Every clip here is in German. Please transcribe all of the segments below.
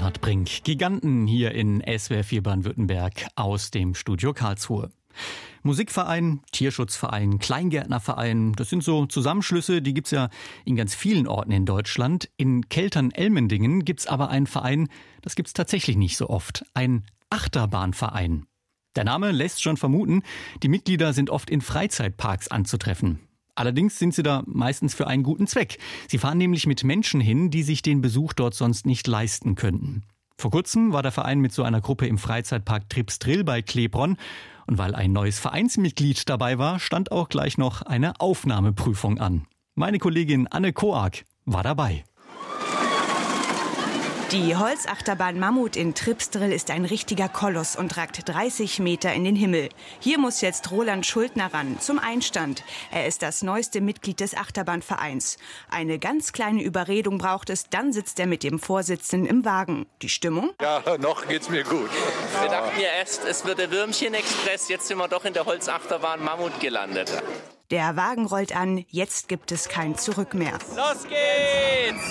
Bernhard Brink. Giganten hier in SWR 4 Baden-Württemberg aus dem Studio Karlsruhe. Musikverein, Tierschutzverein, Kleingärtnerverein, das sind so Zusammenschlüsse, die gibt's ja in ganz vielen Orten in Deutschland. In Keltern-Elmendingen gibt's aber einen Verein, das gibt's tatsächlich nicht so oft. Ein Achterbahnverein. Der Name lässt schon vermuten, die Mitglieder sind oft in Freizeitparks anzutreffen. Allerdings sind sie da meistens für einen guten Zweck. Sie fahren nämlich mit Menschen hin, die sich den Besuch dort sonst nicht leisten könnten. Vor kurzem war der Verein mit so einer Gruppe im Freizeitpark Tripsdrill bei Klebronn. Und weil ein neues Vereinsmitglied dabei war, stand auch gleich noch eine Aufnahmeprüfung an. Meine Kollegin Anne Koak war dabei. Die Holzachterbahn Mammut in Tripsdrill ist ein richtiger Koloss und ragt 30 Meter in den Himmel. Hier muss jetzt Roland Schuldner ran, zum Einstand. Er ist das neueste Mitglied des Achterbahnvereins. Eine ganz kleine Überredung braucht es, dann sitzt er mit dem Vorsitzenden im Wagen. Die Stimmung? Ja, noch geht's mir gut. Wir dachten ja erst, es wird der Würmchen-Express, jetzt sind wir doch in der Holzachterbahn Mammut gelandet. Der Wagen rollt an, jetzt gibt es kein Zurück mehr. Los geht's!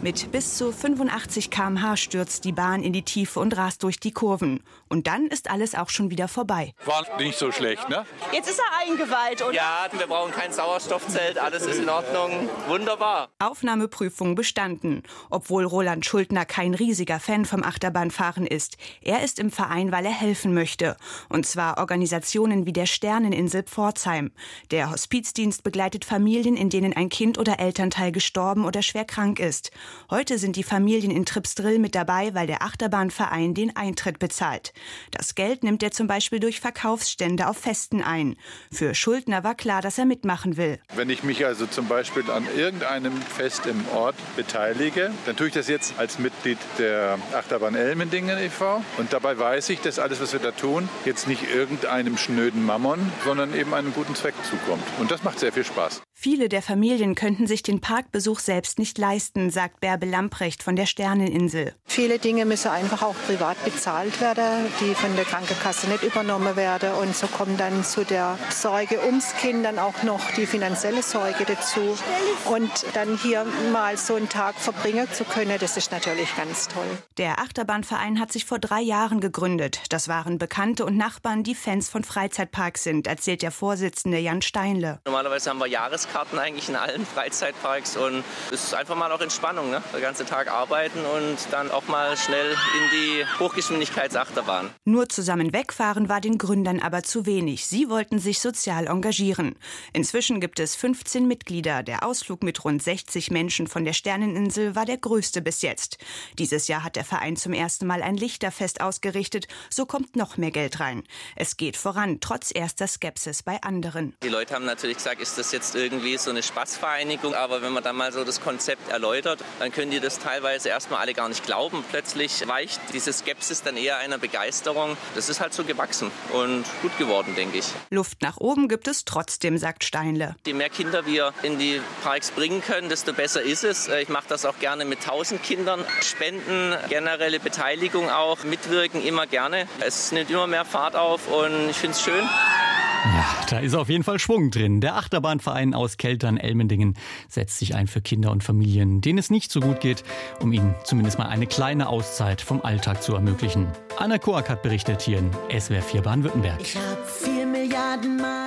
Mit bis zu 85 km/h stürzt die Bahn in die Tiefe und rast durch die Kurven. Und dann ist alles auch schon wieder vorbei. War nicht so schlecht, ne? Jetzt ist er eingeweiht, oder? Ja, wir brauchen kein Sauerstoffzelt, alles ist in Ordnung. Wunderbar. Aufnahmeprüfung bestanden. Obwohl Roland Schuldner kein riesiger Fan vom Achterbahnfahren ist. Er ist im Verein, weil er helfen möchte. Und zwar Organisationen wie der Sterneninsel Pforzheim. Der Hospizdienst begleitet Familien, in denen ein Kind oder Elternteil gestorben oder schwer krank ist. Heute sind die Familien in Tripsdrill mit dabei, weil der Achterbahnverein den Eintritt bezahlt. Das Geld nimmt er zum Beispiel durch Verkaufsstände auf Festen ein. Für Schuldner war klar, dass er mitmachen will. Wenn ich mich also zum Beispiel an irgendeinem Fest im Ort beteilige, dann tue ich das jetzt als Mitglied der Achterbahn Elmendingen e.V. Und dabei weiß ich, dass alles, was wir da tun, jetzt nicht irgendeinem schnöden Mammon, sondern eben einem guten Zweck zukommt. Und das macht sehr viel Spaß. Viele der Familien könnten sich den Parkbesuch selbst nicht leisten, sagt Bärbe Lamprecht von der Sterneninsel. Viele Dinge müssen einfach auch privat bezahlt werden, die von der Krankenkasse nicht übernommen werden. Und so kommt dann zu der Sorge ums Kind dann auch noch die finanzielle Sorge dazu. Und dann hier mal so einen Tag verbringen zu können, das ist natürlich ganz toll. Der Achterbahnverein hat sich vor drei Jahren gegründet. Das waren Bekannte und Nachbarn, die Fans von Freizeitparks sind, erzählt der Vorsitzende Jan Steinle. Normalerweise haben wir Jahreskarten eigentlich in allen Freizeitparks und es ist einfach mal auch Entspannung, ne? Den ganzen Tag arbeiten und dann auch mal schnell in die Hochgeschwindigkeitsachterbahn. Nur zusammen wegfahren war den Gründern aber zu wenig. Sie wollten sich sozial engagieren. Inzwischen gibt es 15 Mitglieder. Der Ausflug mit rund 60 Menschen von der Sterneninsel war der größte bis jetzt. Dieses Jahr hat der Verein zum ersten Mal ein Lichterfest ausgerichtet. So kommt noch mehr Geld rein. Es geht voran, trotz erster Skepsis bei anderen. Die Leute haben natürlich gesagt, ist das jetzt irgendwie so eine Spaßvereinigung? Aber wenn man dann mal so das Konzept erläutert, dann können die das teilweise erstmal alle gar nicht glauben. Plötzlich weicht diese Skepsis dann eher einer Begeisterung. Das ist halt so gewachsen und gut geworden, denke ich. Luft nach oben gibt es trotzdem, sagt Steinle. Je mehr Kinder wir in die Parks bringen können, desto besser ist es. Ich mache das auch gerne mit 1000 Kindern. Spenden, generelle Beteiligung auch, mitwirken immer gerne. Es nimmt immer mehr Fahrt auf und ich finde es schön. Ja, da ist auf jeden Fall Schwung drin. Der Achterbahnverein aus Keltern-Elmendingen setzt sich ein für Kinder und Familien, denen es nicht so gut geht, um ihnen zumindest mal eine kleine Auszeit vom Alltag zu ermöglichen. Anna Koak hat berichtet hier in SWR 4 Baden-Württemberg. Ich hab vier Milliarden Mal